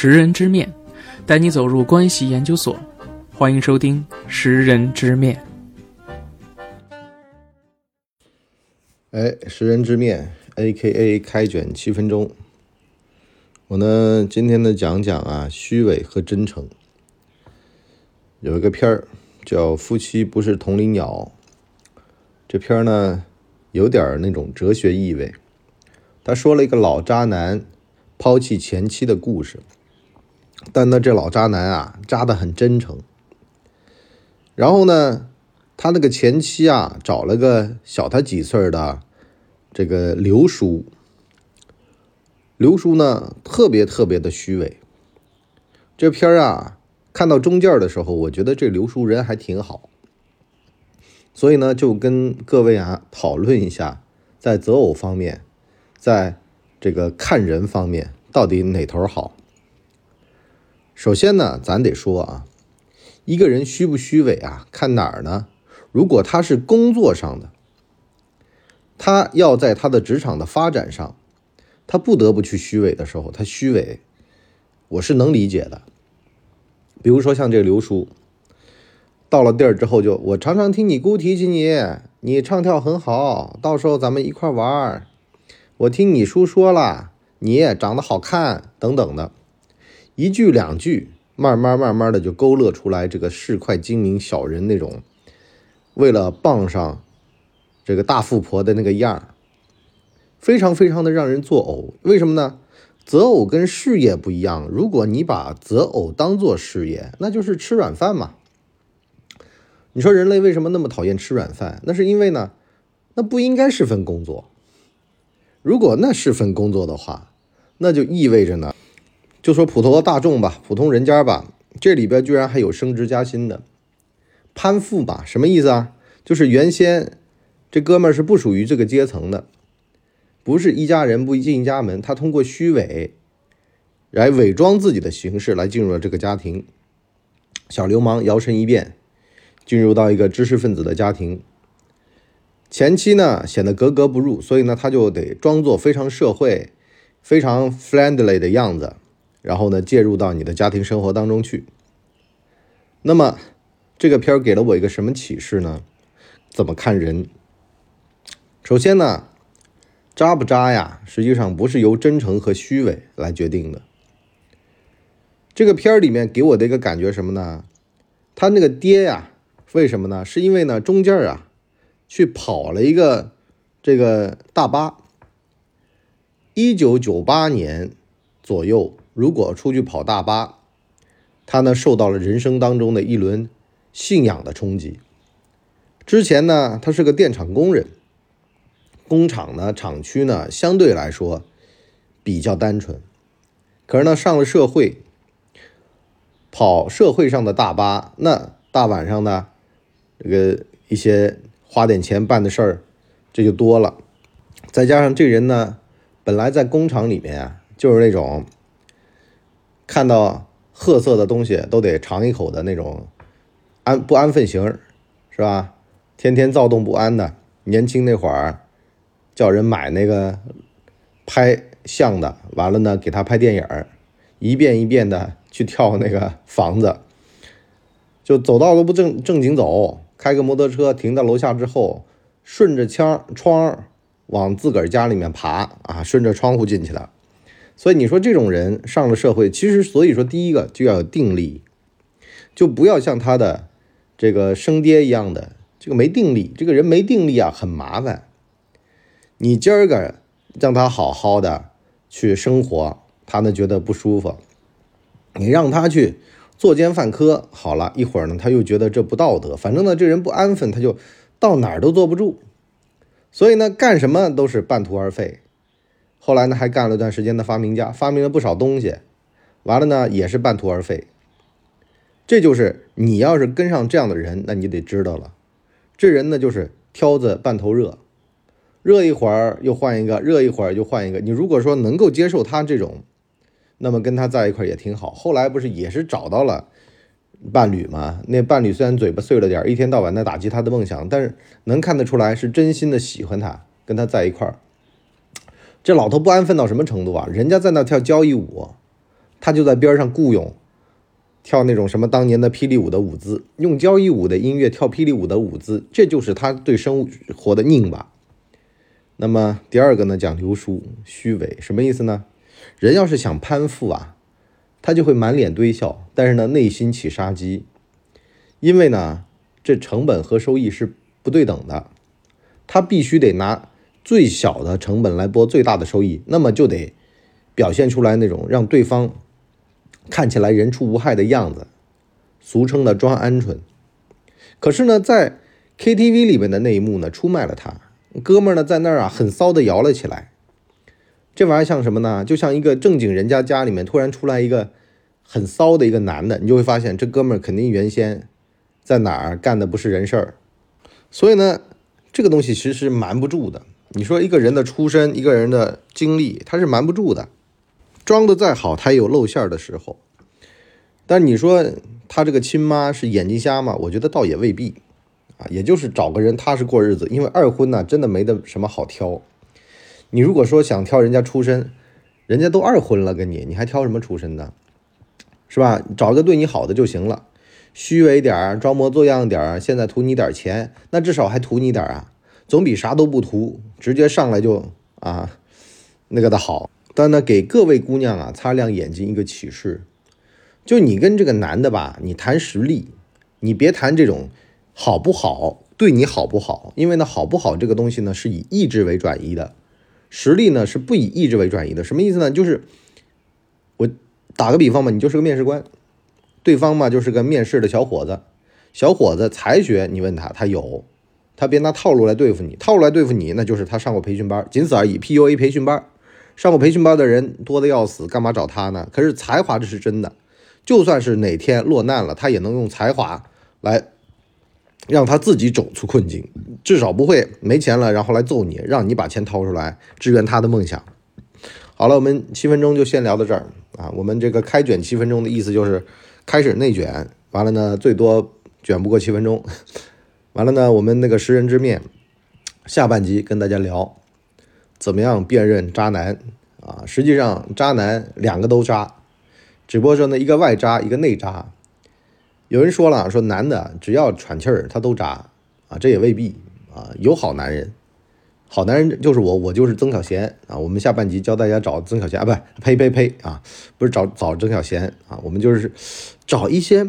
识人之面，带你走入关系研究所。欢迎收听《识人之面》。哎，识人之面，A.K.A. 开卷七分钟。我呢，今天呢讲讲啊，虚伪和真诚。有一个片儿叫《夫妻不是同林鸟》，这片儿呢有点那种哲学意味。他说了一个老渣男抛弃前妻的故事，但呢，这老渣男啊，渣的很真诚。然后呢，他那个前妻啊，找了个小他几岁的这个刘叔。刘叔呢，特别特别的虚伪。这片儿啊，看到中间的时候，我觉得这刘叔人还挺好。所以呢，就跟各位啊讨论一下，在择偶方面。在这个看人方面，到底哪头好？首先呢，咱得说啊，一个人虚不虚伪啊，看哪儿呢？如果他是工作上的，他要在他的职场的发展上，他不得不去虚伪的时候，他虚伪，我是能理解的。比如说像这刘叔，到了地儿之后，就我常常听你姑提起你，你唱跳很好，到时候咱们一块玩儿。我听你叔说了，你长得好看，等等的，一句两句，慢慢慢慢的就勾勒出来这个市侩精明小人那种，为了傍上这个大富婆的那个样儿，非常非常的让人作呕。为什么呢？择偶跟事业不一样，如果你把择偶当做事业，那就是吃软饭嘛。你说人类为什么那么讨厌吃软饭？那是因为呢，那不应该是份工作。如果那是份工作的话，那就意味着呢，就说普通的大众吧，普通人家吧，这里边居然还有升职加薪的，攀附吧，什么意思啊？就是原先这哥们儿是不属于这个阶层的，不是一家人不进一家门，他通过虚伪来伪装自己的形式来进入了这个家庭，小流氓摇身一变，进入到一个知识分子的家庭。前期呢显得格格不入，所以呢他就得装作非常社会、非常 friendly 的样子，然后呢介入到你的家庭生活当中去。那么这个片儿给了我一个什么启示呢？怎么看人？首先呢，渣不渣呀，实际上不是由真诚和虚伪来决定的。这个片儿里面给我的一个感觉什么呢？他那个爹呀，为什么呢？是因为呢中间啊。去跑了一个这个大巴。一九九八年左右，如果出去跑大巴，他呢受到了人生当中的一轮信仰的冲击。之前呢，他是个电厂工人，工厂呢厂区呢相对来说比较单纯。可是呢，上了社会，跑社会上的大巴，那大晚上呢，这个一些。花点钱办的事儿，这就多了。再加上这人呢，本来在工厂里面啊，就是那种看到褐色的东西都得尝一口的那种安不安分型，是吧？天天躁动不安的。年轻那会儿，叫人买那个拍相的，完了呢给他拍电影，一遍一遍的去跳那个房子，就走道都不正正经走。开个摩托车停到楼下之后，顺着窗窗往自个儿家里面爬啊，顺着窗户进去了。所以你说这种人上了社会，其实所以说第一个就要有定力，就不要像他的这个生爹一样的这个没定力。这个人没定力啊，很麻烦。你今儿个让他好好的去生活，他呢觉得不舒服。你让他去。作奸犯科，好了一会儿呢，他又觉得这不道德。反正呢，这人不安分，他就到哪儿都坐不住。所以呢，干什么都是半途而废。后来呢，还干了一段时间的发明家，发明了不少东西，完了呢，也是半途而废。这就是你要是跟上这样的人，那你得知道了，这人呢就是挑子半头热，热一会儿又换一个，热一会儿又换一个。你如果说能够接受他这种。那么跟他在一块也挺好。后来不是也是找到了伴侣吗？那伴侣虽然嘴巴碎了点，一天到晚在打击他的梦想，但是能看得出来是真心的喜欢他，跟他在一块儿。这老头不安分到什么程度啊？人家在那跳交谊舞，他。就在边上雇佣跳那种什么当年的霹雳舞的舞姿，用交谊舞的音乐跳霹雳舞的舞姿，这就是他对生活的拧巴。那么第二个呢，讲流疏虚伪，什么意思呢？人要是想攀附啊，他就会满脸堆笑，但是呢，内心起杀机，因为呢，这成本和收益是不对等的，他必须得拿最小的成本来博最大的收益，那么就得表现出来那种让对方。看起来人畜无害的样子，俗称的装鹌鹑。可是呢，在 KTV 里面的那一幕呢，出卖了他。哥们儿呢，在那儿啊，很骚的摇了起来。这玩意儿像什么呢？就像一个正经人家家里面突然出来一个很骚的一个男的，你就会发现这哥们儿肯定原先在哪儿干的不是人事儿。所以呢，这个东西其实是瞒不住的。你说一个人的出身，一个人的经历，他是瞒不住的。装的再好，他也有露馅的时候。但你说他这个亲妈是眼睛瞎吗？我觉得倒也未必啊，也就是找个人踏实过日子。因为二婚呢，真的没得什么好挑。你如果说想挑人家出身，人家都二婚了，跟你，你还挑什么出身呢？是吧？找个对你好的就行了。虚伪点儿，装模作样点儿，现在图你点钱，那至少还图你点啊，总比啥都不图，直接上来就啊那个的好。但呢，给各位姑娘啊擦亮眼睛一个启示，就你跟这个男的吧，你谈实力，你别谈这种好不好，对你好不好，因为呢，好不好这个东西呢是以意志为转移的，实力呢是不以意志为转移的。什么意思呢？就是我打个比方嘛，你就是个面试官，对方嘛就是个面试的小伙子，小伙子才学，你问他，他有，他别拿套路来对付你，套路来对付你，那就是他上过培训班，仅此而已，PUA 培训班。上过培训班的人多的要死，干嘛找他呢？可是才华这是真的，就算是哪天落难了，他也能用才华来让他自己走出困境，至少不会没钱了然后来揍你，让你把钱掏出来支援他的梦想。好了，我们七分钟就先聊到这儿啊。我们这个开卷七分钟的意思就是开始内卷，完了呢最多卷不过七分钟，完了呢我们那个识人之面下半集跟大家聊。怎么样辨认渣男啊？实际上，渣男两个都渣，只不过说呢，一个外渣，一个内渣。有人说了，说男的只要喘气儿，他都渣啊，这也未必啊。有好男人，好男人就是我，我就是曾小贤啊。我们下半集教大家找曾小贤啊，不，呸呸呸啊，不是找找曾小贤啊，我们就是找一些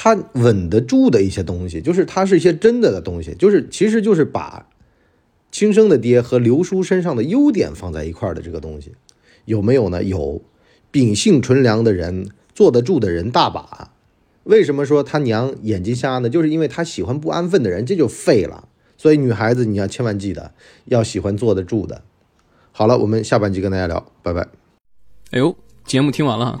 他稳得住的一些东西，就是他是一些真的的东西，就是其实就是把。亲生的爹和刘叔身上的优点放在一块儿的这个东西，有没有呢？有，秉性纯良的人，坐得住的人大把。为什么说他娘眼睛瞎呢？就是因为他喜欢不安分的人，这就废了。所以女孩子你要千万记得，要喜欢坐得住的。好了，我们下半集跟大家聊，拜拜。哎呦，节目听完了，